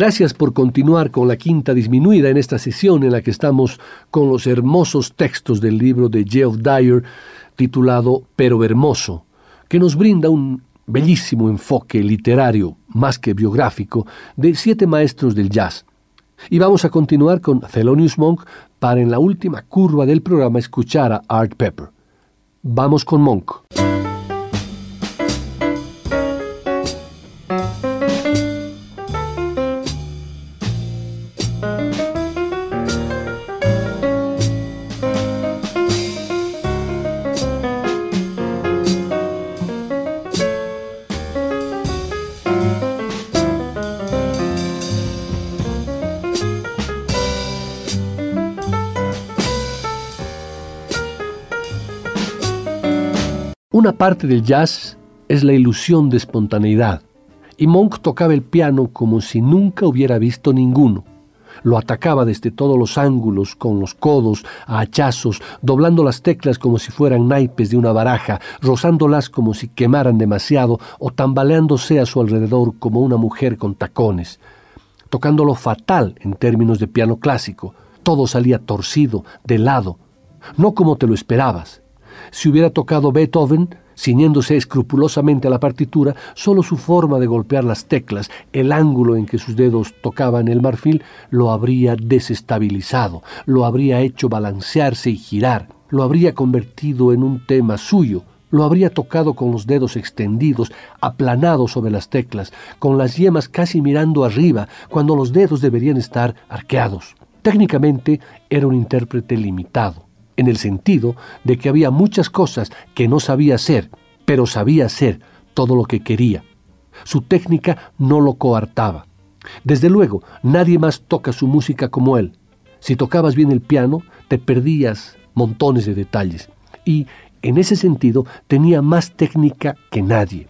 Gracias por continuar con la quinta disminuida en esta sesión en la que estamos con los hermosos textos del libro de Geoff Dyer titulado Pero Hermoso, que nos brinda un bellísimo enfoque literario, más que biográfico, de siete maestros del jazz. Y vamos a continuar con Thelonious Monk para en la última curva del programa escuchar a Art Pepper. Vamos con Monk. Parte del jazz es la ilusión de espontaneidad, y Monk tocaba el piano como si nunca hubiera visto ninguno. Lo atacaba desde todos los ángulos, con los codos, a hachazos, doblando las teclas como si fueran naipes de una baraja, rozándolas como si quemaran demasiado o tambaleándose a su alrededor como una mujer con tacones. Tocándolo fatal en términos de piano clásico. Todo salía torcido, de lado, no como te lo esperabas. Si hubiera tocado Beethoven, ciñéndose escrupulosamente a la partitura, solo su forma de golpear las teclas, el ángulo en que sus dedos tocaban el marfil, lo habría desestabilizado, lo habría hecho balancearse y girar, lo habría convertido en un tema suyo, lo habría tocado con los dedos extendidos, aplanados sobre las teclas, con las yemas casi mirando arriba, cuando los dedos deberían estar arqueados. Técnicamente era un intérprete limitado en el sentido de que había muchas cosas que no sabía hacer, pero sabía hacer todo lo que quería. Su técnica no lo coartaba. Desde luego, nadie más toca su música como él. Si tocabas bien el piano, te perdías montones de detalles. Y, en ese sentido, tenía más técnica que nadie.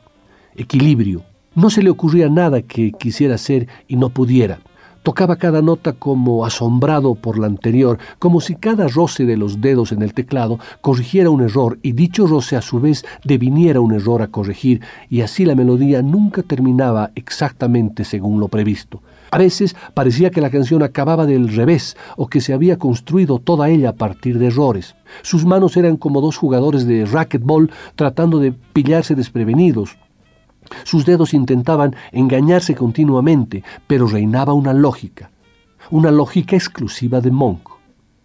Equilibrio. No se le ocurría nada que quisiera hacer y no pudiera. Tocaba cada nota como asombrado por la anterior, como si cada roce de los dedos en el teclado corrigiera un error y dicho roce a su vez deviniera un error a corregir, y así la melodía nunca terminaba exactamente según lo previsto. A veces parecía que la canción acababa del revés o que se había construido toda ella a partir de errores. Sus manos eran como dos jugadores de racquetball tratando de pillarse desprevenidos. Sus dedos intentaban engañarse continuamente, pero reinaba una lógica, una lógica exclusiva de Monk.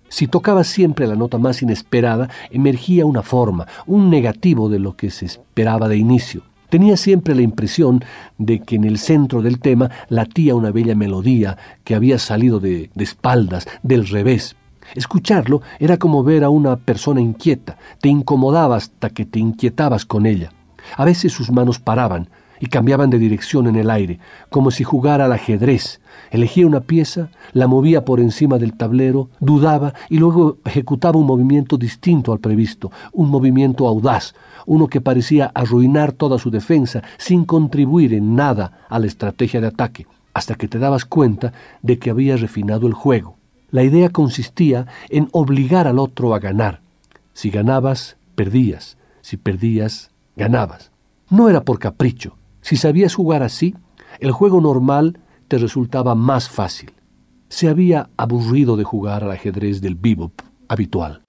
Si tocaba siempre la nota más inesperada, emergía una forma, un negativo de lo que se esperaba de inicio. Tenía siempre la impresión de que en el centro del tema latía una bella melodía que había salido de, espaldas, del revés. Escucharlo era como ver a una persona inquieta, te incomodaba hasta que te inquietabas con ella. A veces sus manos paraban y cambiaban de dirección en el aire, como si jugara al ajedrez. Elegía una pieza, la movía por encima del tablero, dudaba y luego ejecutaba un movimiento distinto al previsto, un movimiento audaz, uno que parecía arruinar toda su defensa sin contribuir en nada a la estrategia de ataque, hasta que te dabas cuenta de que había refinado el juego. La idea consistía en obligar al otro a ganar. Si ganabas, perdías. Si perdías, ganabas. No era por capricho. Si sabías jugar así, el juego normal te resultaba más fácil. Se había aburrido de jugar al ajedrez del bebop habitual.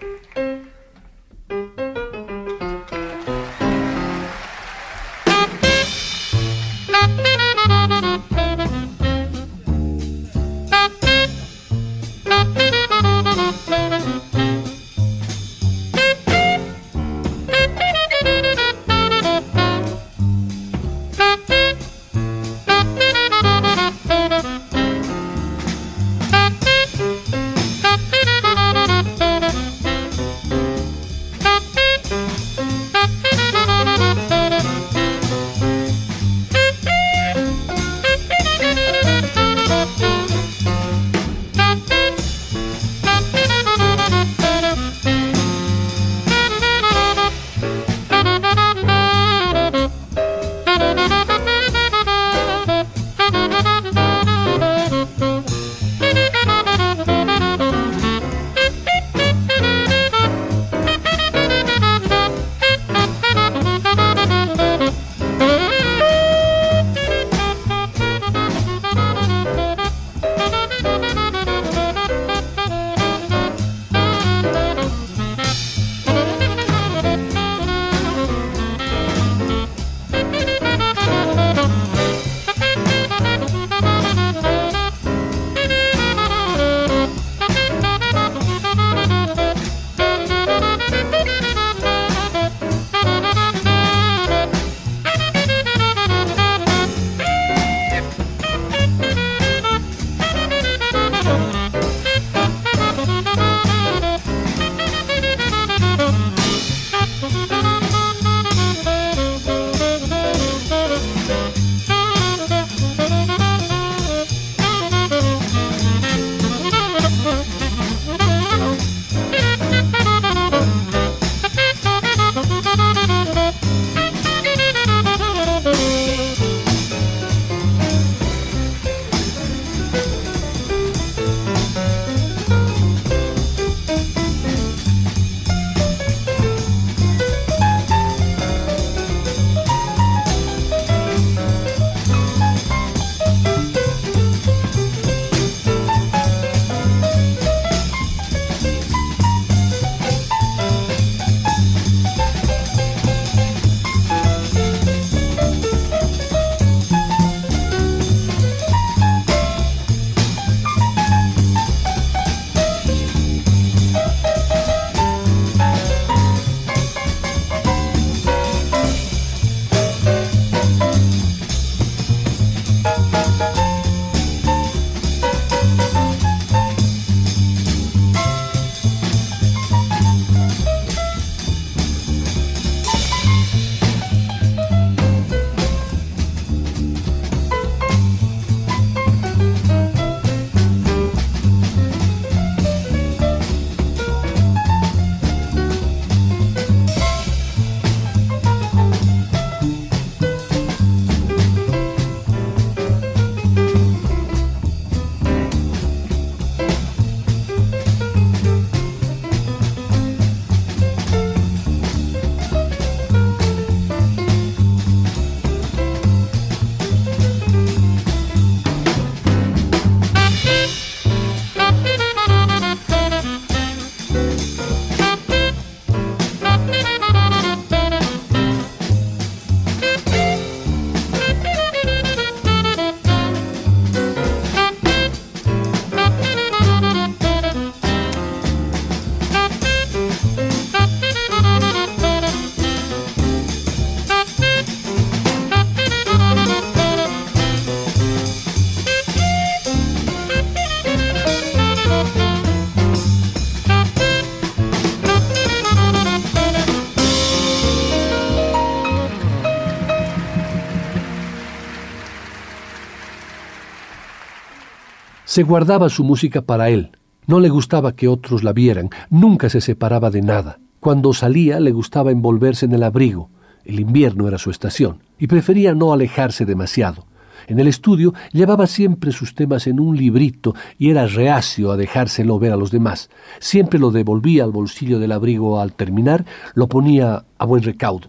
Se guardaba su música para él. No le gustaba que otros la vieran. Nunca se separaba de nada. Cuando salía le gustaba envolverse en el abrigo. El invierno era su estación. Y prefería no alejarse demasiado. En el estudio llevaba siempre sus temas en un librito y era reacio a dejárselo ver a los demás. Siempre lo devolvía al bolsillo del abrigo al terminar, lo ponía a buen recaudo.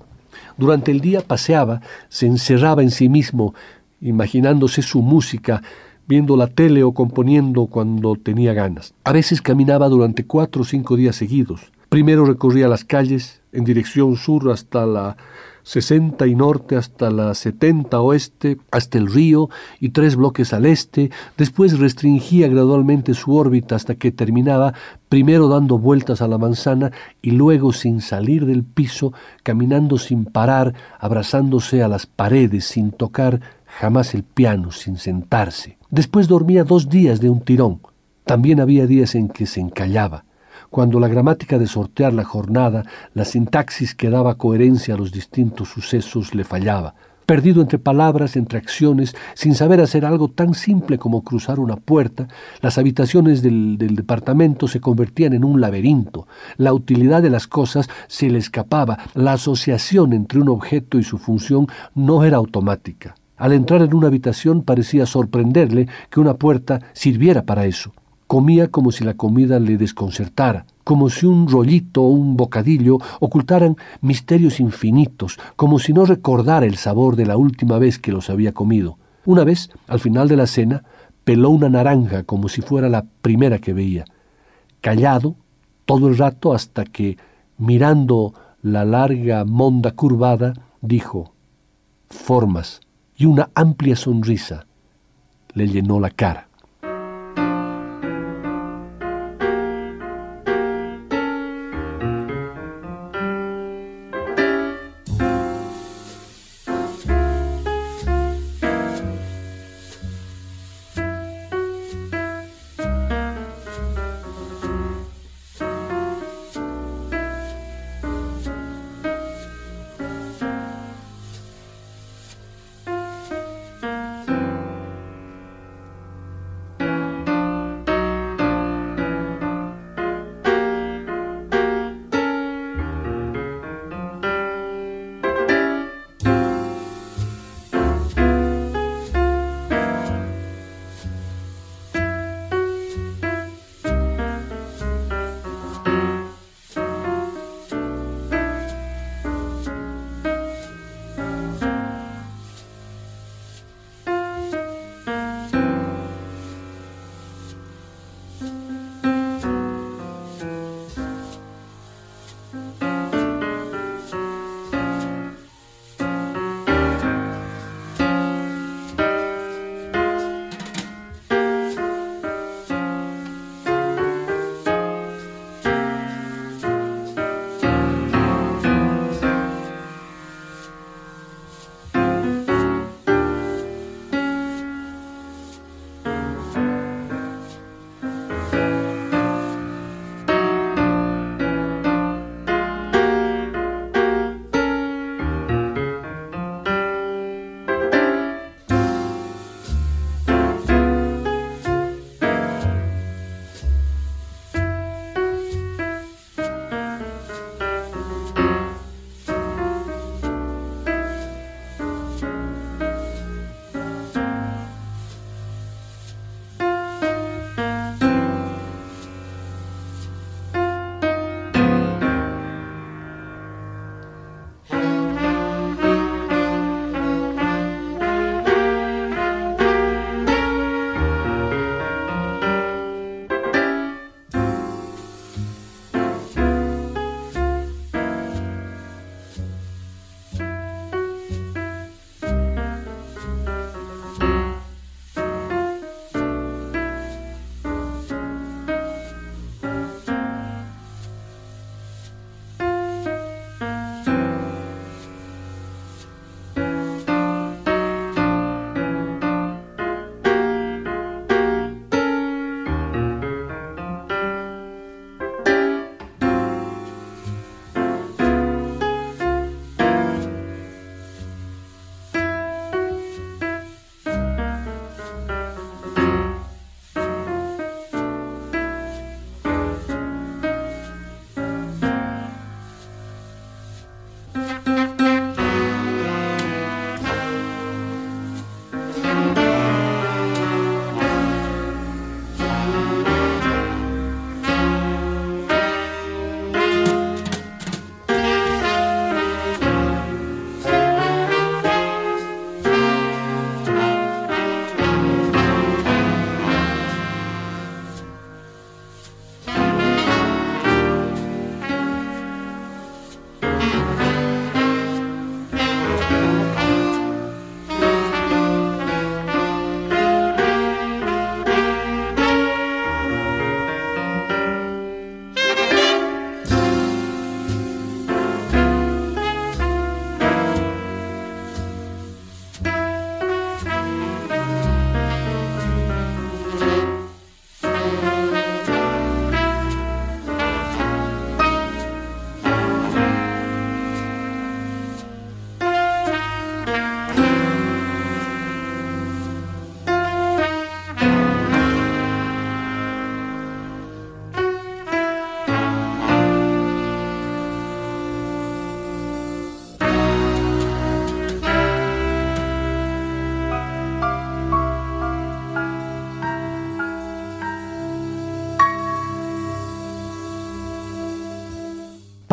Durante el día paseaba, se encerraba en sí mismo, imaginándose su música, viendo la tele o componiendo cuando tenía ganas. A veces caminaba durante cuatro o cinco días seguidos. Primero recorría las calles en dirección sur hasta la 60 y norte hasta la 70 oeste, hasta el río y tres bloques al este, después restringía gradualmente su órbita hasta que terminaba primero dando vueltas a la manzana y luego sin salir del piso, caminando sin parar, abrazándose a las paredes, sin tocar jamás el piano, sin sentarse. Después dormía dos días de un tirón. También había días en que se encallaba cuando la gramática de sortear la jornada, la sintaxis que daba coherencia a los distintos sucesos le fallaba, perdido entre palabras, entre acciones, sin saber hacer algo tan simple como cruzar una puerta, las habitaciones del, del, departamento se convertían en un laberinto, la utilidad de las cosas se le escapaba, la asociación entre un objeto y su función no era automática. Al entrar en una habitación parecía sorprenderle que una puerta sirviera para eso. Comía como si la comida le desconcertara, como si un rollito o un bocadillo ocultaran misterios infinitos, como si no recordara el sabor de la última vez que los había comido. Una vez, al final de la cena, peló una naranja como si fuera la primera que veía. Callado, todo el rato hasta que, mirando la larga monda curvada, dijo, formas, y una amplia sonrisa le llenó la cara.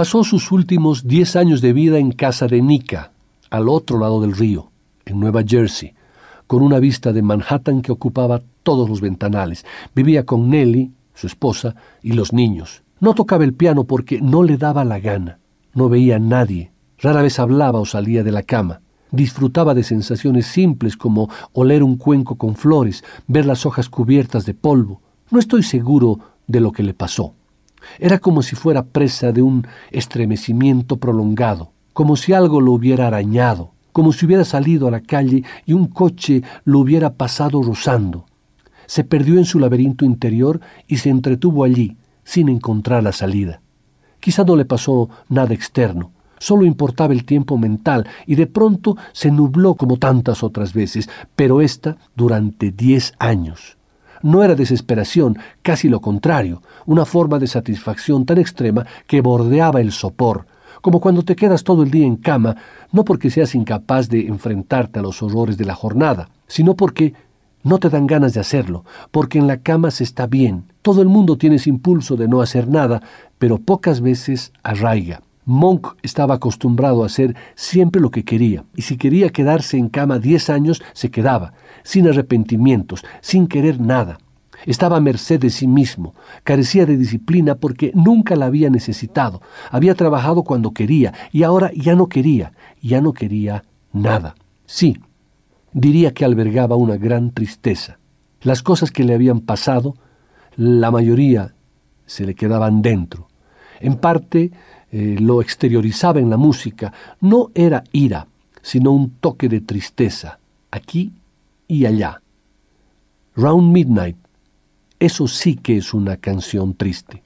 Pasó sus últimos diez años de vida en casa de Nika, al otro lado del río, en Nueva Jersey, con una vista de Manhattan que ocupaba todos los ventanales. Vivía con Nellie, su esposa, y los niños. No tocaba el piano porque no le daba la gana. No veía a nadie. Rara vez hablaba o salía de la cama. Disfrutaba de sensaciones simples como oler un cuenco con flores, ver las hojas cubiertas de polvo. No estoy seguro de lo que le pasó. Era como si fuera presa de un estremecimiento prolongado, como si algo lo hubiera arañado, como si hubiera salido a la calle y un coche lo hubiera pasado rozando. Se perdió en su laberinto interior y se entretuvo allí, sin encontrar la salida. Quizá no le pasó nada externo, solo importaba el tiempo mental y de pronto se nubló como tantas otras veces, pero esta durante diez años no era desesperación, casi lo contrario, una forma de satisfacción tan extrema que bordeaba el sopor, como cuando te quedas todo el día en cama, no porque seas incapaz de enfrentarte a los horrores de la jornada, sino porque no te dan ganas de hacerlo, porque en la cama se está bien. Todo el mundo tiene ese impulso de no hacer nada, pero pocas veces arraiga. Monk estaba acostumbrado a hacer siempre lo que quería, y si quería quedarse en cama diez años, se quedaba, sin arrepentimientos, sin querer nada. Estaba a merced de sí mismo, carecía de disciplina porque nunca la había necesitado, había trabajado cuando quería y ahora ya no quería, ya no quería nada. Sí, diría que albergaba una gran tristeza. Las cosas que le habían pasado, la mayoría se le quedaban dentro. En parte eh, lo exteriorizaba en la música. No era ira, sino un toque de tristeza, aquí y allá. Round Midnight, eso sí que es una canción triste.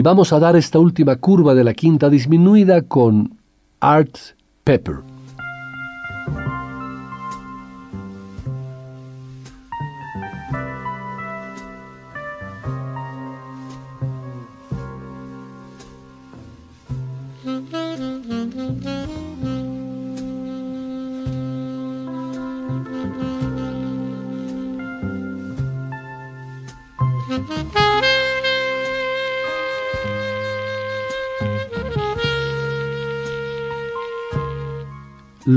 Y vamos a dar esta última curva de la quinta disminuida con Art Pepper.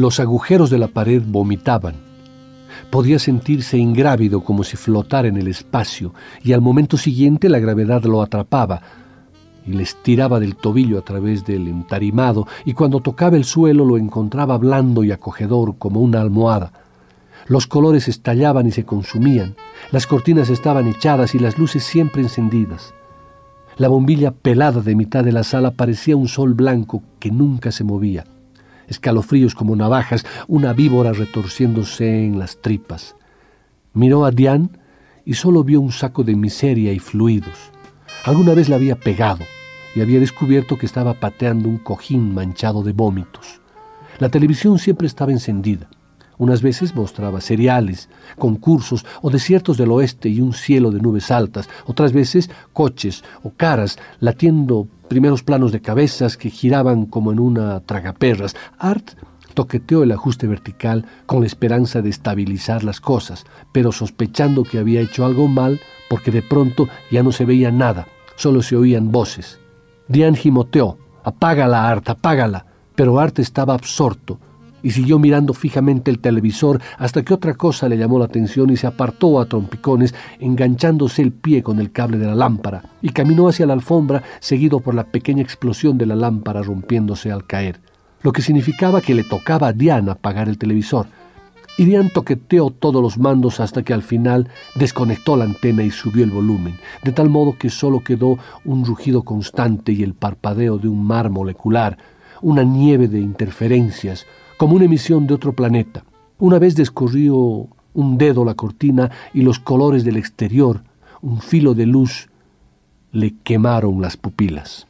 Los agujeros de la pared vomitaban. Podía sentirse ingrávido como si flotara en el espacio, y al momento siguiente la gravedad lo atrapaba y le estiraba del tobillo a través del entarimado, y cuando tocaba el suelo lo encontraba blando y acogedor como una almohada. Los colores estallaban y se consumían, las cortinas estaban echadas y las luces siempre encendidas. La bombilla pelada de mitad de la sala parecía un sol blanco que nunca se movía escalofríos como navajas, una víbora retorciéndose en las tripas. Miró a Diane y solo vio un saco de miseria y fluidos. Alguna vez la había pegado y había descubierto que estaba pateando un cojín manchado de vómitos. La televisión siempre estaba encendida. Unas veces mostraba cereales, concursos o desiertos del oeste y un cielo de nubes altas, otras veces coches o caras latiendo primeros planos de cabezas que giraban como en una tragaperras. Art toqueteó el ajuste vertical con la esperanza de estabilizar las cosas, pero sospechando que había hecho algo mal porque de pronto ya no se veía nada, solo se oían voces. Diane gimoteó, apágala, Art, apágala, pero Art estaba absorto y siguió mirando fijamente el televisor hasta que otra cosa le llamó la atención y se apartó a trompicones, enganchándose el pie con el cable de la lámpara, y caminó hacia la alfombra seguido por la pequeña explosión de la lámpara rompiéndose al caer, lo que significaba que le tocaba a Diana apagar el televisor. Y Diane toqueteó todos los mandos hasta que al final desconectó la antena y subió el volumen, de tal modo que solo quedó un rugido constante y el parpadeo de un mar molecular, una nieve de interferencias, como una emisión de otro planeta. Una vez descorrió un dedo la cortina y los colores del exterior, un filo de luz, le quemaron las pupilas.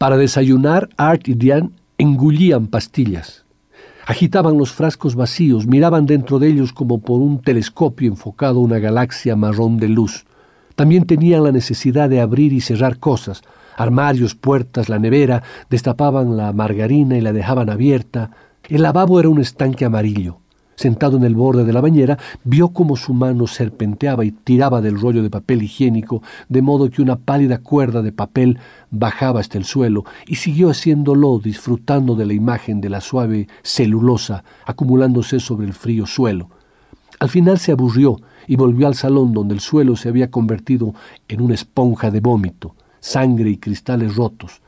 Para desayunar, Art y Diane engullían pastillas. Agitaban los frascos vacíos, miraban dentro de ellos como por un telescopio enfocado una galaxia marrón de luz. También tenían la necesidad de abrir y cerrar cosas, armarios, puertas, la nevera, destapaban la margarina y la dejaban abierta. El lavabo era un estanque amarillo. Sentado en el borde de la bañera, vio cómo su mano serpenteaba y tiraba del rollo de papel higiénico, de modo que una pálida cuerda de papel bajaba hasta el suelo, y siguió haciéndolo, disfrutando de la imagen de la suave celulosa acumulándose sobre el frío suelo. Al final se aburrió y volvió al salón donde el suelo se había convertido en una esponja de vómito, sangre y cristales rotos.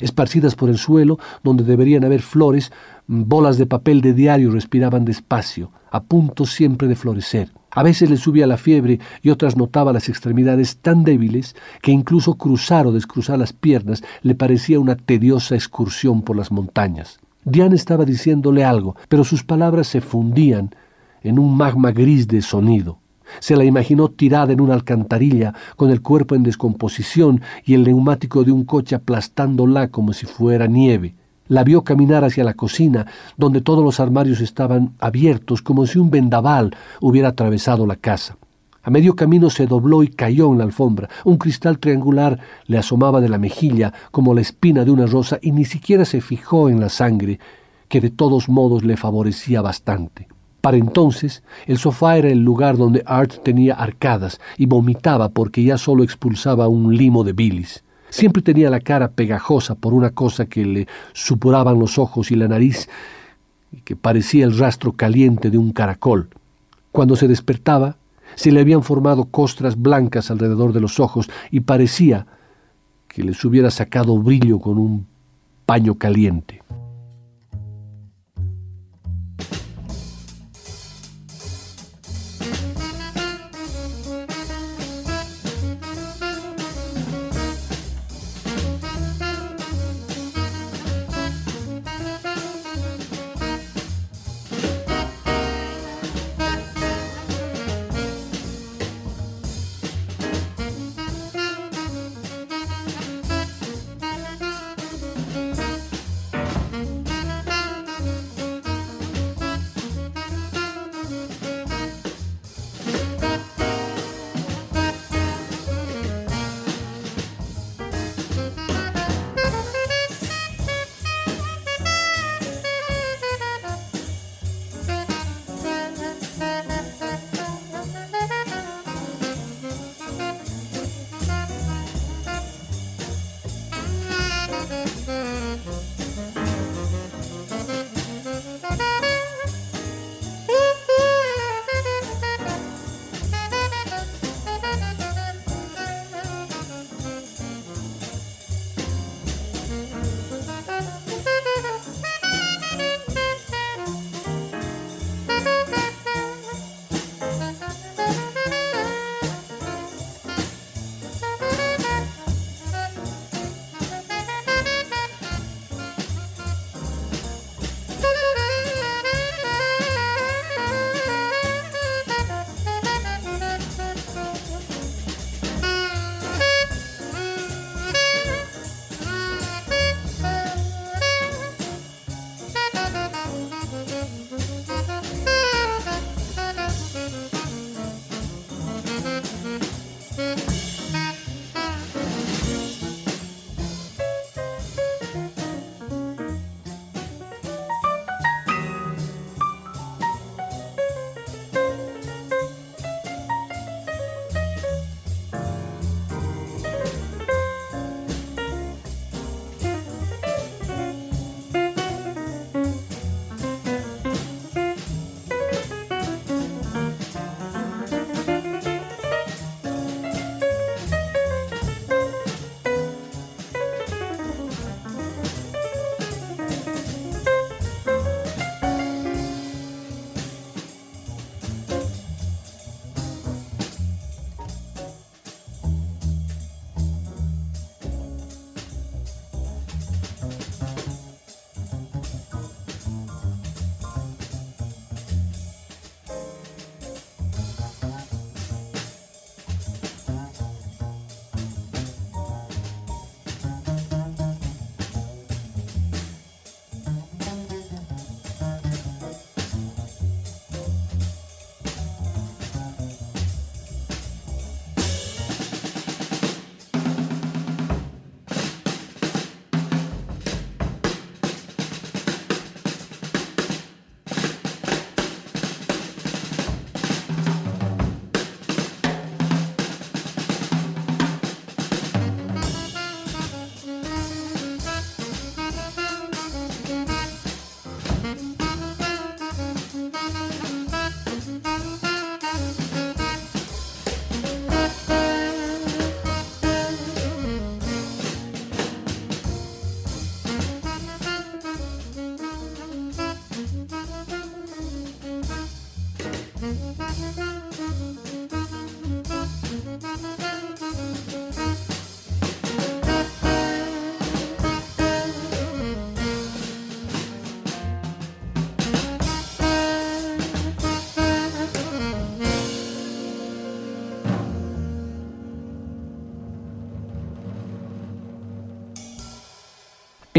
Esparcidas por el suelo, donde deberían haber flores, bolas de papel de diario respiraban despacio, a punto siempre de florecer. A veces le subía la fiebre y otras notaba las extremidades tan débiles que incluso cruzar o descruzar las piernas le parecía una tediosa excursión por las montañas. Diane estaba diciéndole algo, pero sus palabras se fundían en un magma gris de sonido. Se la imaginó tirada en una alcantarilla, con el cuerpo en descomposición y el neumático de un coche aplastándola como si fuera nieve. La vio caminar hacia la cocina, donde todos los armarios estaban abiertos, como si un vendaval hubiera atravesado la casa. A medio camino se dobló y cayó en la alfombra. Un cristal triangular le asomaba de la mejilla como la espina de una rosa y ni siquiera se fijó en la sangre, que de todos modos le favorecía bastante. Para entonces, el sofá era el lugar donde Art tenía arcadas y vomitaba porque ya solo expulsaba un limo de bilis. Siempre tenía la cara pegajosa por una cosa que le supuraban los ojos y la nariz, y que parecía el rastro caliente de un caracol. Cuando se despertaba, se le habían formado costras blancas alrededor de los ojos y parecía que les hubiera sacado brillo con un paño caliente.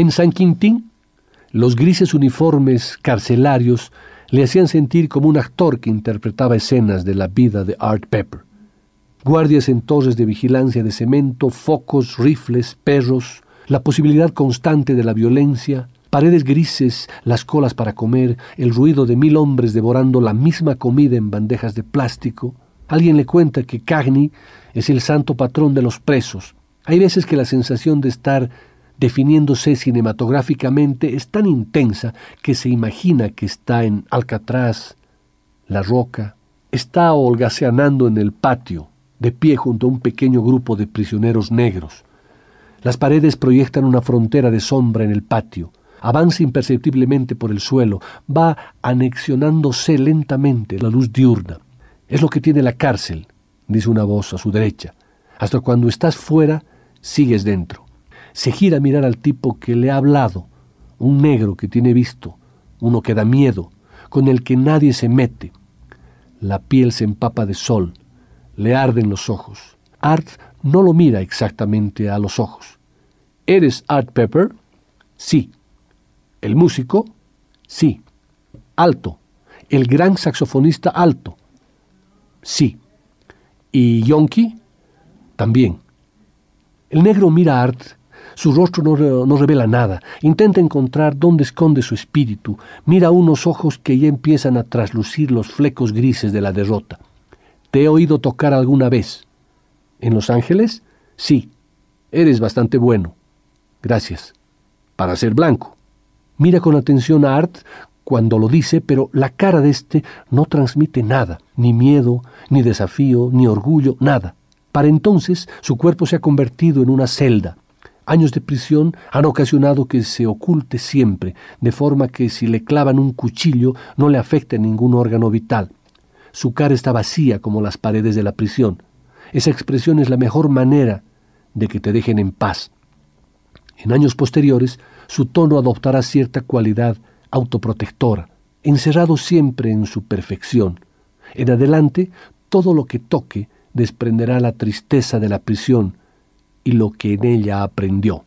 En San Quintín, los grises uniformes carcelarios le hacían sentir como un actor que interpretaba escenas de la vida de Art Pepper. Guardias en torres de vigilancia de cemento, focos, rifles, perros, la posibilidad constante de la violencia, paredes grises, las colas para comer, el ruido de mil hombres devorando la misma comida en bandejas de plástico. Alguien le cuenta que Cagney es el santo patrón de los presos. Hay veces que la sensación de estar definiéndose cinematográficamente es tan intensa que se imagina que está en Alcatraz, La Roca, está holgazaneando en el patio, de pie junto a un pequeño grupo de prisioneros negros. Las paredes proyectan una frontera de sombra en el patio. Avanza imperceptiblemente por el suelo, va anexionándose lentamente la luz diurna. Es lo que tiene la cárcel, dice una voz a su derecha. Hasta cuando estás fuera, sigues dentro. Se gira a mirar al tipo que le ha hablado, un negro que tiene visto, uno que da miedo, con el que nadie se mete. La piel se empapa de sol, le arden los ojos. Art no lo mira exactamente a los ojos. ¿Eres Art Pepper? Sí. ¿El músico? Sí. Alto. ¿El gran saxofonista alto? Sí. ¿Y Yonki? También. El negro mira a Art. Su rostro no, no, revela nada. Intenta encontrar dónde esconde su espíritu. Mira unos ojos que ya empiezan a traslucir los flecos grises de la derrota. Te he oído tocar alguna vez. ¿En Los Ángeles? Sí. Eres bastante bueno. Gracias. Para ser blanco. Mira con atención a Art cuando lo dice, pero la cara de éste no transmite nada, ni miedo, ni desafío, ni orgullo, nada. Para entonces su cuerpo se ha convertido en una celda. Años de prisión han ocasionado que se oculte siempre, de forma que si le clavan un cuchillo no le afecte ningún órgano vital. Su cara está vacía como las paredes de la prisión. Esa expresión es la mejor manera de que te dejen en paz. En años posteriores, su tono adoptará cierta cualidad autoprotectora, encerrado siempre en su perfección. En adelante, todo lo que toque desprenderá la tristeza de la prisión y lo que en ella aprendió.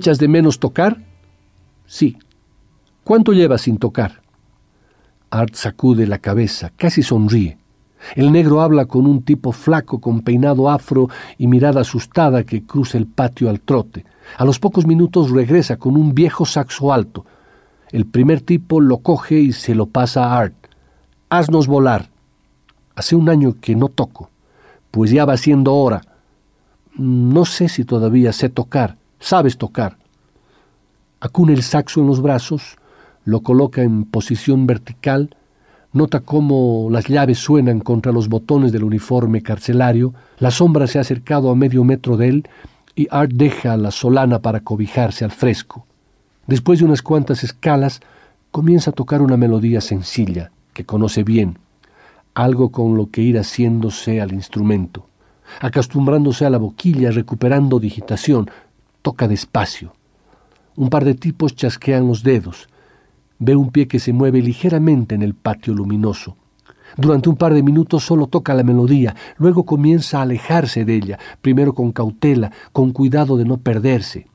¿Echas de menos tocar? Sí. ¿Cuánto llevas sin tocar? Art sacude la cabeza, casi sonríe. El negro habla con un tipo flaco con peinado afro y mirada asustada que cruza el patio al trote. A los pocos minutos regresa con un viejo saxo alto. El primer tipo lo coge y se lo pasa a Art. Haznos volar. Hace un año que no toco. Pues ya va siendo hora. No sé si todavía sé tocar. Sabes tocar. Acuna el saxo en los brazos, lo coloca en posición vertical, nota cómo las llaves suenan contra los botones del uniforme carcelario, la sombra se ha acercado a medio metro de él y Art deja la solana para cobijarse al fresco. Después de unas cuantas escalas, comienza a tocar una melodía sencilla, que conoce bien, algo con lo que ir haciéndose al instrumento, acostumbrándose a la boquilla, recuperando digitación, toca despacio. Un par de tipos chasquean los dedos, Ve un pie que se mueve ligeramente en el patio luminoso. Durante un par de minutos solo toca la melodía, luego comienza a alejarse de ella, primero con cautela, con cuidado de no perderse.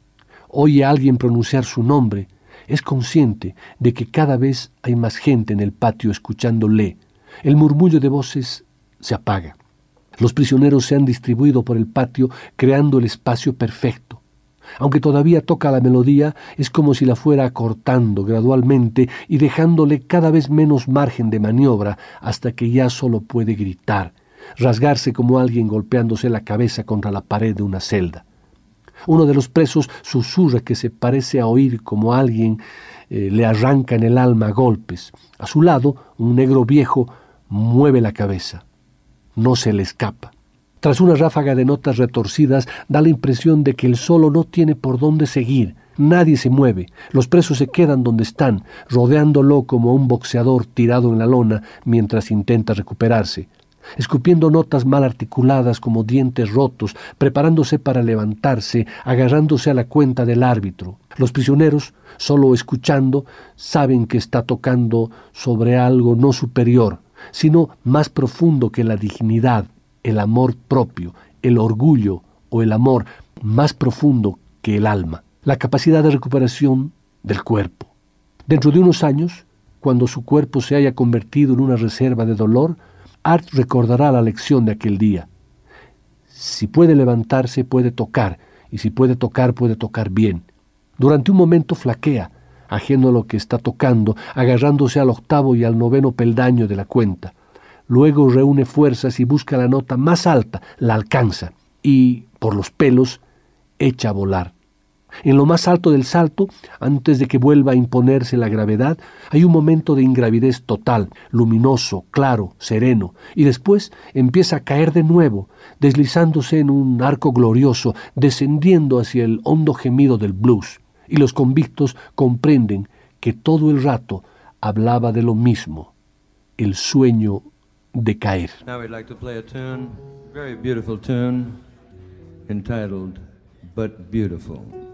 Oye a alguien pronunciar su nombre, es consciente de que cada vez hay más gente en el patio escuchándole. El murmullo de voces se apaga. Los prisioneros se han distribuido por el patio creando el espacio perfecto. Aunque todavía toca la melodía, es como si la fuera acortando gradualmente y dejándole cada vez menos margen de maniobra hasta que ya solo puede gritar, rasgarse como alguien golpeándose la cabeza contra la pared de una celda. Uno de los presos susurra que se parece a oír como alguien eh, le arranca en el alma golpes. A su lado, un negro viejo mueve la cabeza. No se le escapa. Tras una ráfaga de notas retorcidas, da la impresión de que el solo no tiene por dónde seguir. Nadie se mueve. Los presos se quedan donde están, rodeándolo como un boxeador tirado en la lona mientras intenta recuperarse escupiendo notas mal articuladas como dientes rotos, preparándose para levantarse, agarrándose a la cuenta del árbitro. Los prisioneros, solo escuchando, saben que está tocando sobre algo no superior, sino más profundo que la dignidad, el amor propio, el orgullo o el amor más profundo que el alma, la capacidad de recuperación del cuerpo. Dentro de unos años, cuando su cuerpo se haya convertido en una reserva de dolor, Art recordará la lección de aquel día. Si puede levantarse, puede tocar, y si puede tocar, puede tocar bien. Durante un momento flaquea, ajeno a lo que está tocando, agarrándose al octavo y al noveno peldaño de la cuenta. Luego reúne fuerzas y busca la nota más alta, la alcanza y, por los pelos, echa a volar. En lo más alto del salto, antes de que vuelva a imponerse la gravedad, hay un momento de ingravidez total, luminoso, claro, sereno, y después empieza a caer de nuevo, deslizándose en un arco glorioso, descendiendo hacia el hondo gemido del blues. Y los convictos comprenden que todo el rato hablaba de lo mismo, el sueño decaer. Now we'd like to play a tune, very beautiful tune, entitled But Beautiful.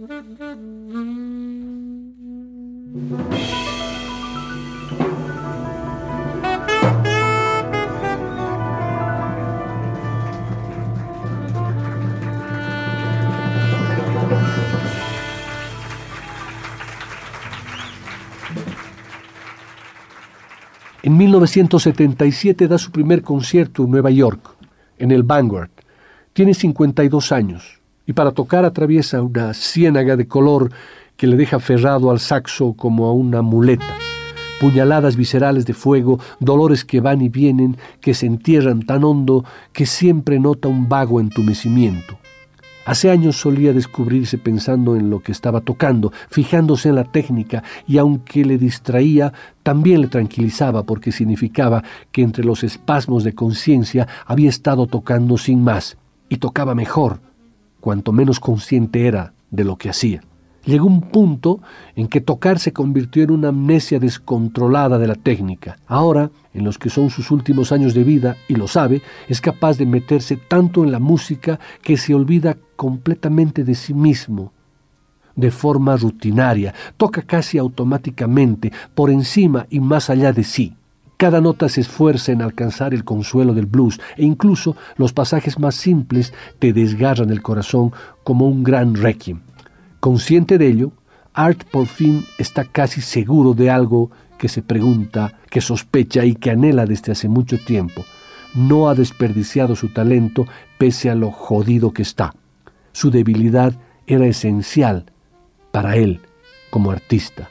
En 1977 da su primer concierto en Nueva York, en el Vanguard. Tiene 52 años y para tocar atraviesa una ciénaga de color que le deja aferrado al saxo como a una muleta. Puñaladas viscerales de fuego, dolores que van y vienen, que se entierran tan hondo que siempre nota un vago entumecimiento. Hace años solía descubrirse pensando en lo que estaba tocando, fijándose en la técnica, y aunque le distraía, también le tranquilizaba porque significaba que entre los espasmos de conciencia había estado tocando sin más, y tocaba mejor, cuanto menos consciente era de lo que hacía. Llegó un punto en que tocar se convirtió en una amnesia descontrolada de la técnica. Ahora, en los que son sus últimos años de vida, y lo sabe, es capaz de meterse tanto en la música que se olvida completamente de sí mismo. De forma rutinaria, toca casi automáticamente, por encima y más allá de sí. Cada nota se esfuerza en alcanzar el consuelo del blues e incluso los pasajes más simples te desgarran el corazón como un gran requiem. Consciente de ello, Art por fin está casi seguro de algo que se pregunta, que sospecha y que anhela desde hace mucho tiempo. No ha desperdiciado su talento pese a lo jodido que está. Su debilidad era esencial para él como artista.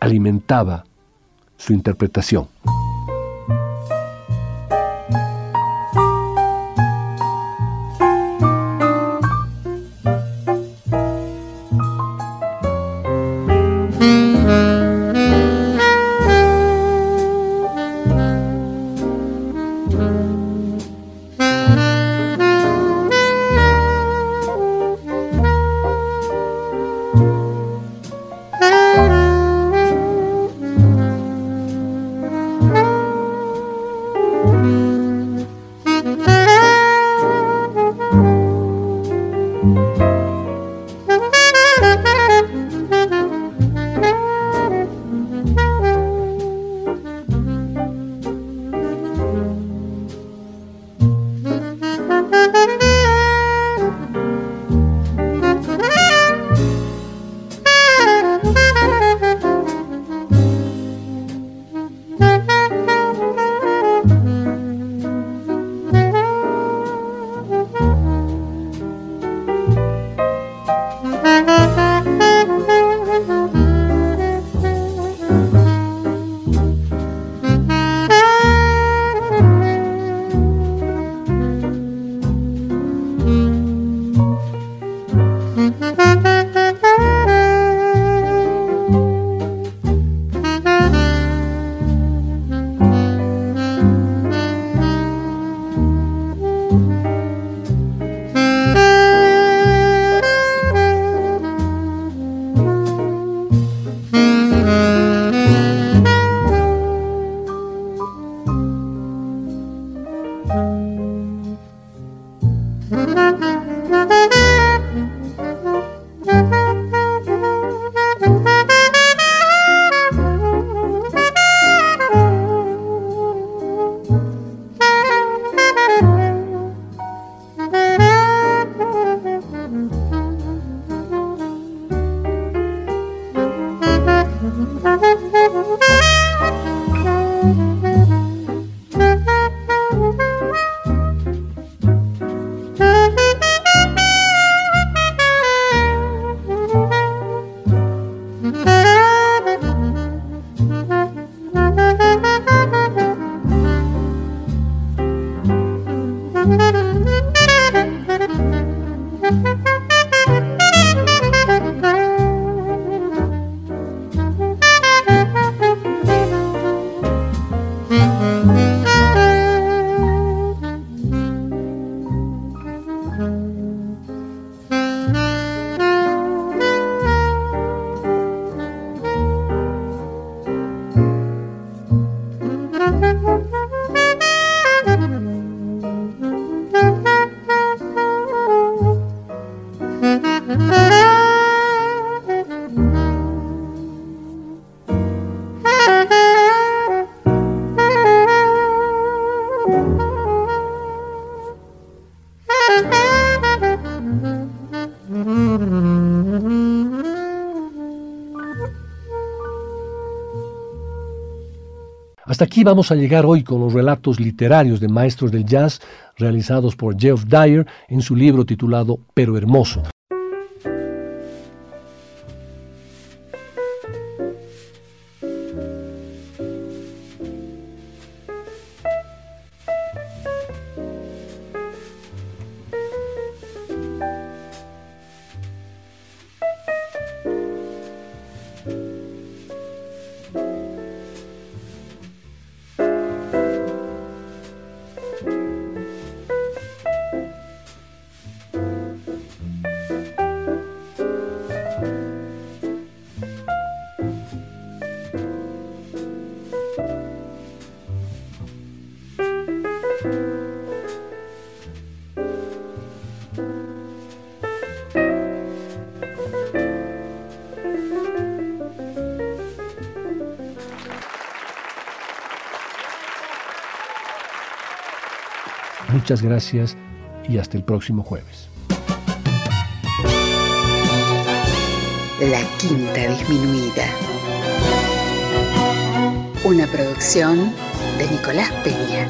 Alimentaba su interpretación. Aquí vamos a llegar hoy con los relatos literarios de maestros del jazz realizados por Geoff Dyer en su libro titulado Pero Hermoso. Muchas gracias y hasta el próximo jueves. La Quinta Disminuida. Una producción de Nicolás Peña.